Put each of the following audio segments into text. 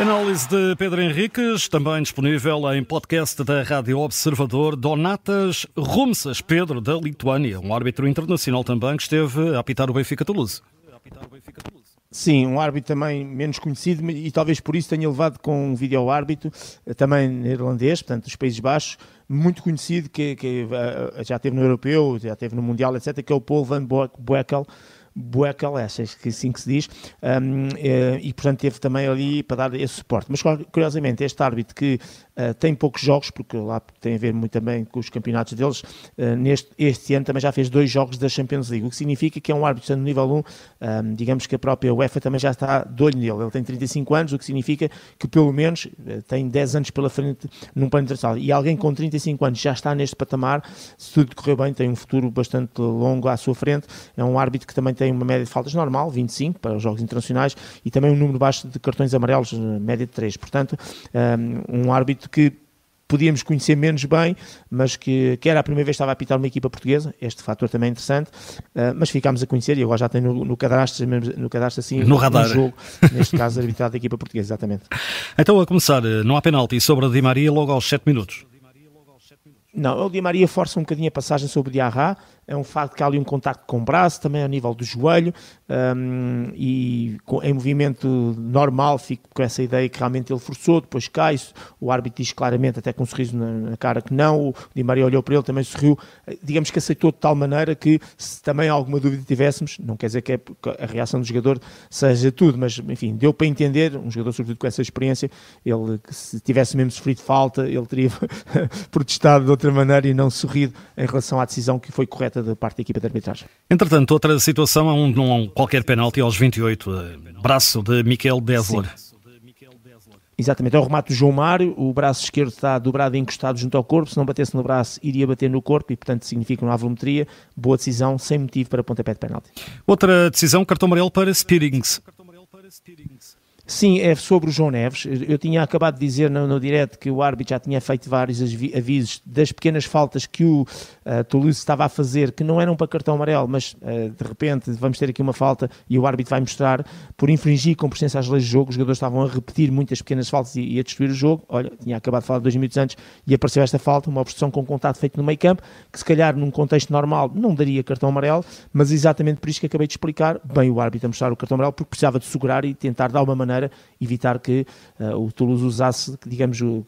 Análise de Pedro Henriques, também disponível em podcast da Rádio Observador. Donatas Rumsas, Pedro, da Lituânia, um árbitro internacional também que esteve a apitar o Benfica Toulouse. Sim, um árbitro também menos conhecido e talvez por isso tenha levado com um vídeo árbitro, eh, também neerlandês, portanto dos Países Baixos, muito conhecido, que, que uh, já teve no Europeu, já teve no Mundial, etc., que é o Paul van Boekel, Boekel, acho que assim que se diz, um, eh, e portanto teve também ali para dar esse suporte. Mas curiosamente, este árbitro que uh, tem poucos jogos, porque lá tem a ver muito também com os campeonatos deles, uh, neste, este ano também já fez dois jogos da Champions League, o que significa que é um árbitro no nível 1, um, digamos que a própria UEFA também já está de olho nele. Ele tem 35 anos, o que significa que pelo menos tem 10 anos pela frente num plano internacional. E alguém com 35 anos já está neste patamar, se tudo correr bem, tem um futuro bastante longo à sua frente. É um árbitro que também tem uma média de faltas normal, 25 para os jogos internacionais, e também um número baixo de cartões amarelos, média de 3. Portanto, um árbitro que podíamos conhecer menos bem, mas que, que era a primeira vez que estava a apitar uma equipa portuguesa, este fator também é interessante, uh, mas ficámos a conhecer e agora já tem no, no cadastro, no cadastro assim, no radar. Um jogo, neste caso arbitrado da equipa portuguesa, exatamente. Então a começar, não há penalti sobre a Di Maria logo aos 7 minutos. Não, o Di Maria força um bocadinho a passagem sobre o Diarra, é um facto que há ali um contacto com o braço, também ao nível do joelho, um, e com, em movimento normal fico com essa ideia que realmente ele forçou, depois cai, o árbitro diz claramente, até com um sorriso na, na, cara, que não, o Di Maria olhou para ele, também sorriu, digamos que aceitou de tal maneira que se também alguma dúvida tivéssemos, não quer dizer que é a reação do jogador seja tudo, mas enfim, deu para entender, um jogador sobretudo com essa experiência, ele se tivesse mesmo sofrido falta, ele teria protestado de outra maneira e não sorrido em relação à decisão que foi correta da parte da equipa de arbitragem. Entretanto, outra situação é um, um qualquer penalti aos 28, eh, braço de Miquel Desler. Exatamente, é o remate do João Mário, o braço esquerdo está dobrado e encostado junto ao corpo, se não batesse no braço iria bater no corpo e portanto significa uma volumetria, boa decisão, sem motivo para pontapé de penalti. Outra decisão, cartão amarelo para Spearings. Sim, é sobre o João Neves. Eu tinha acabado de dizer no, no direto que o árbitro já tinha feito vários avisos das pequenas faltas que o uh, Toulouse estava a fazer, que não eram para cartão amarelo, mas uh, de repente vamos ter aqui uma falta e o árbitro vai mostrar por infringir com presença às leis do jogo. Os jogadores estavam a repetir muitas pequenas faltas e, e, a destruir o jogo. Olha, tinha acabado de falar dois minutos antes e apareceu esta falta, uma obstrução com contato feito no meio campo, que se calhar num contexto normal não daria cartão amarelo, mas exatamente por isso que acabei de explicar, bem o árbitro a mostrar o cartão amarelo, porque precisava de segurar e tentar dar uma maneira evitar que uh, o Toulouse usasse, digamos, o,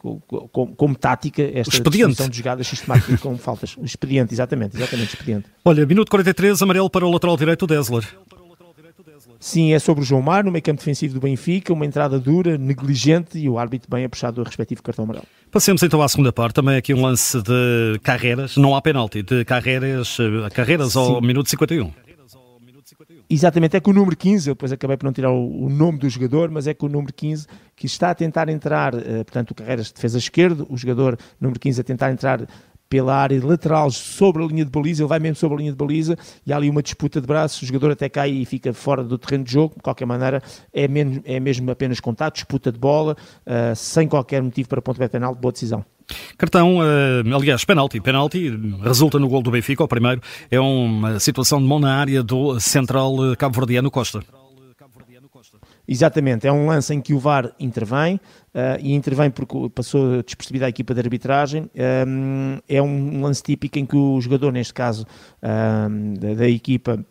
como, como, tática esta distribuição de jogadas sistemáticas com faltas. O expediente, exatamente, exatamente, expediente. Olha, minuto 43, amarelo para o lateral direito, Desler. Sim, é sobre o João Mar, no meio campo defensivo do Benfica, uma entrada dura, negligente e o árbitro bem apuxado do respectivo cartão amarelo. Passemos então à segunda parte, também aqui um lance de carreiras, não há penalti, de carreiras, eh, carreiras ao minuto 51. Exatamente, é que o número 15, eu depois acabei por não tirar o, o, nome do jogador, mas é que o número 15 que está a tentar entrar, uh, portanto, o Carreiras de defesa esquerdo, o jogador número 15 a tentar entrar pela área lateral sobre a linha de baliza, ele vai mesmo sobre a linha de baliza e há ali uma disputa de braços, o jogador até cai e fica fora do terreno de jogo, de qualquer maneira é, é mesmo apenas contato, disputa de bola, uh, sem qualquer motivo para ponto de penal, boa decisão. Cartão, uh, aliás, penalti. Penalti resulta no gol do Benfica, o primeiro. É uma situação de mão na área do central cabo-verdiano Costa. Exatamente, é um lance em que o VAR intervém uh, e intervém porque passou despercebida a equipa de arbitragem. Um, é um lance típico em que o jogador, neste caso um, da, da, equipa.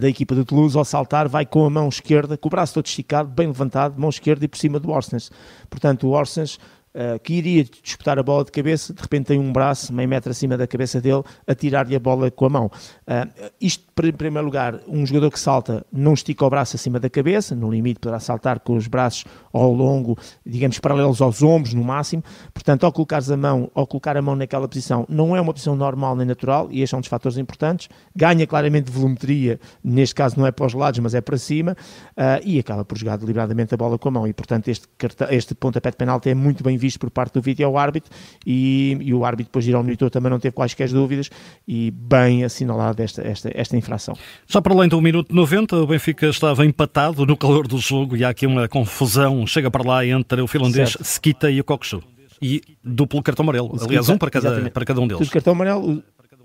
Da equipa do Toulouse, ao saltar, vai com a mão esquerda, com o braço todo esticado, bem levantado, mão esquerda e por cima do Orsens. Portanto, o Orsens uh, que iria disputar a bola de cabeça, de repente tem um braço meio metro acima da cabeça dele a tirar-lhe a bola com a mão. Uh, isto, em primeiro lugar, um jogador que salta não estica o braço acima da cabeça, no limite poderá saltar com os braços ao longo, digamos, paralelos aos ombros, no máximo. Portanto, ao colocares a mão, ao colocar a mão naquela posição, não é uma posição normal nem natural, e este é um dos fatores importantes. Ganha claramente volumetria, neste caso não é para os lados, mas é para cima, uh, e acaba por jogar deliberadamente a bola com a mão. E, portanto, este, este pontapé de penalti é muito bem visto por parte do vídeo árbitro e, e o árbitro depois de ir ao monitor também não teve quaisquer dúvidas e bem assinalado esta, esta, esta infração. Já para além do minuto 90, o Benfica estava empatado no calor do jogo e há aqui uma confusão, chega para lá entre o finlandês certo. Skita e o Kokshu. E duplo cartão amarelo, aliás, um para cada, para cada um deles. Tudo cartão amarelo,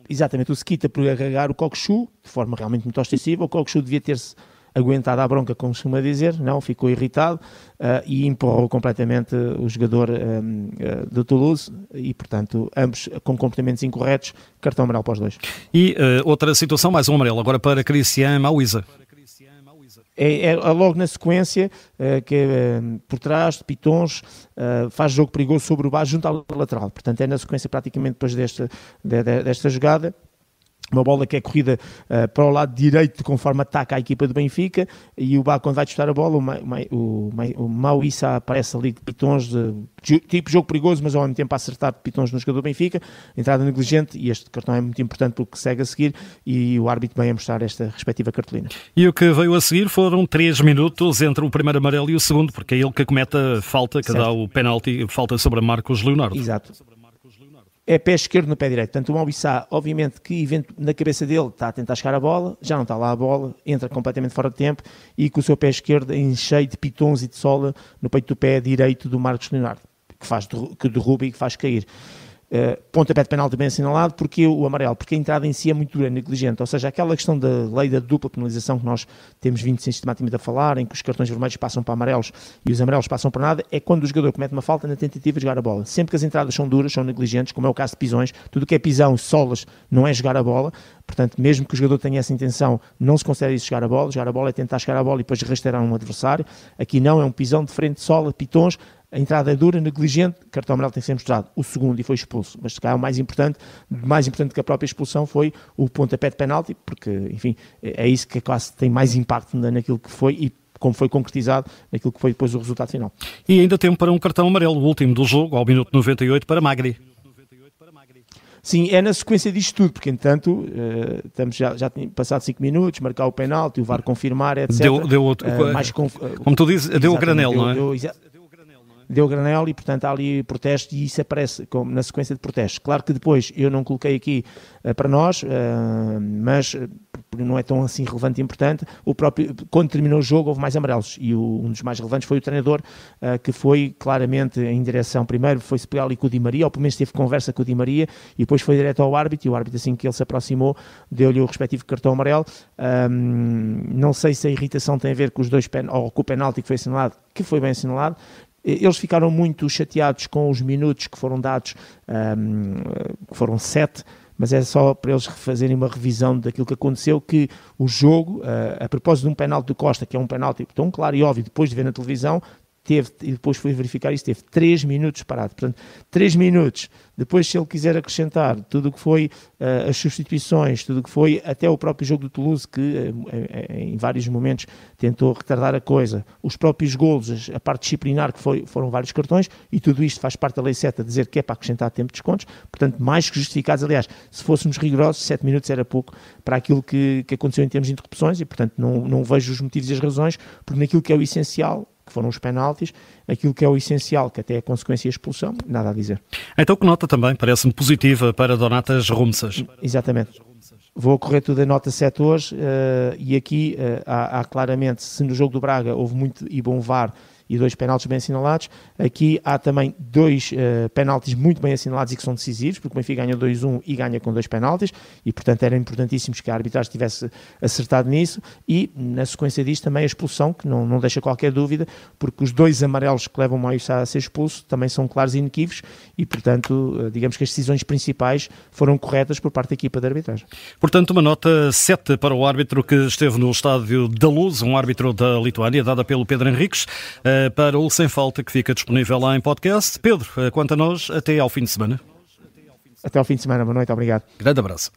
exatamente, o Skita por agarrar o Kokshu de forma realmente muito ostensiva, o Kokshu devia ter-se aguentado à bronca, como costuma dizer, não, ficou irritado uh, e empurrou completamente o jogador um, uh, do Toulouse e, portanto, ambos com comportamentos incorretos, cartão amarelo para os dois. E outra situação, mais um amarelo, agora para Cristian Mauiza. É, é, logo na sequência, uh, que é uh, por trás de Pitons, uh, faz jogo perigoso sobre o baixo junto à lateral. Portanto, é na sequência praticamente depois desta, de, de, desta jogada uma bola que é corrida uh, para o lado direito conforme ataca a equipa do Benfica e o Bá quando vai disputar a bola o, Ma, o, o Mauissa aparece ali de pitons de, tipo jogo perigoso mas ao mesmo tempo a acertar pitons no jogador do Benfica entrada negligente e este cartão é muito importante porque segue a seguir e o árbitro vem a mostrar esta respectiva cartolina. E o que veio a seguir foram 3 minutos entre o primeiro amarelo e o segundo porque é ele que comete a falta que certo. dá o penalti, falta sobre Marcos Leonardo. Exato é pé esquerdo no pé direito. Portanto, o Malbissá, obviamente que na cabeça dele está a tentar chegar a bola, já não está lá a bola, entra completamente fora de tempo e com o seu pé esquerdo em cheio de pitons e de sola no peito do pé direito do Marcos Leonardo, que, faz, que derruba e que faz cair. Uh, pontapé de penalti bem assinalado, porque o amarelo? Porque a entrada em si é muito dura, negligente, ou seja, aquela questão da lei da dupla penalização que nós temos vindo sistematicamente a falar, em que os cartões vermelhos passam para amarelos e os amarelos passam para nada, é quando o jogador comete uma falta na tentativa de jogar a bola. Sempre que as entradas são duras, são negligentes, como é o caso de pisões, tudo que é pisão, solas, não é jogar a bola, portanto, mesmo que o jogador tenha essa intenção, não se considera isso jogar a bola, jogar a bola é tentar chegar a bola e depois rasteirar um adversário, aqui não, é um pisão de frente, sola, pitons, a entrada é dura, negligente, cartão amarelo tem que ser mostrado. O segundo e foi expulso. Mas se calhar o mais importante, mais importante que a própria expulsão foi o pontapé de penalti, porque, enfim, é, é isso que quase tem mais impacto naquilo que foi e como foi concretizado naquilo que foi depois o resultado final. E ainda tempo para um cartão amarelo, o último do jogo, ao minuto 98, para Magri. Sim, é na sequência disto tudo, porque entanto uh, estamos já, já passado 5 minutos, marcar o penalti, o VAR confirmar, etc. Deu, deu outro, uh, mais conf... como tu dizes, deu o granel, deu, não é? Deu, deu granel e, portanto, há ali protesto e isso aparece como na sequência de protestos. Claro que depois eu não coloquei aqui uh, para nós, uh, mas uh, não é tão assim relevante e importante. O próprio, quando terminou o jogo, houve mais amarelos e o, um dos mais relevantes foi o treinador, que foi claramente em direção. Primeiro foi-se pegar ali com o Di Maria, ou pelo menos teve conversa com o Di Maria, e depois foi direto ao árbitro. E o árbitro, assim que ele se aproximou, deu-lhe o respectivo cartão amarelo. Um, não sei se a irritação tem a ver com os dois pen, ou com o penalti que foi assinalado, que foi bem assinalado. Eles ficaram muito chateados com os minutos que foram dados, um, que foram sete, mas é só para eles fazerem uma revisão daquilo que aconteceu, que o jogo, uh, a propósito de um penalti do Costa, que é um penalti tão claro e óbvio, depois de ver na televisão, teve, e depois fui verificar isso, teve 3 minutos parado. Portanto, 3 minutos. Depois, se ele quiser acrescentar tudo o que foi uh, as substituições, tudo o que foi até o próprio jogo do Toulouse, que uh, em vários momentos tentou retardar a coisa, os próprios golos, a parte disciplinar, que foi, foram vários cartões, e tudo isto faz parte da Lei 7 a dizer que é para acrescentar tempo de descontos. Portanto, mais que justificados. Aliás, se fôssemos rigorosos, 7 minutos era pouco para aquilo que, que aconteceu em termos de interrupções, e portanto não, não vejo os motivos e as razões, porque naquilo que é o essencial, que foram os penaltis, aquilo que é o essencial, que até é a consequência e a expulsão, nada a dizer. Então que nota também, parece-me positiva para Donatas Rumsas. Exatamente. Vou correr tudo a nota 7 hoje uh, e aqui uh, há, há, claramente, se no jogo do Braga houve muito e bom VAR e dois penaltis bem assinalados. Aqui há também dois uh, penaltis muito bem assinalados e que são decisivos, porque o Benfica ganha 2-1 e ganha com dois penaltis, e portanto era importantíssimo que a arbitragem tivesse acertado nisso. E na sequência disto também a expulsão, que não, não deixa qualquer dúvida, porque os dois amarelos que levam o Maio a ser expulso também são claros e inequívocos, e portanto, uh, digamos que as decisões principais foram corretas por parte da equipa de arbitragem. Portanto, uma nota 7 para o árbitro que esteve no estádio da Luz, um árbitro da Lituânia, dada pelo Pedro Henriques. Uh, para o Sem Falta, que fica disponível lá em podcast. Pedro, eh, quanto a nós, até ao fim de semana. Até ao fim de semana. Boa noite. Obrigado. Grande abraço.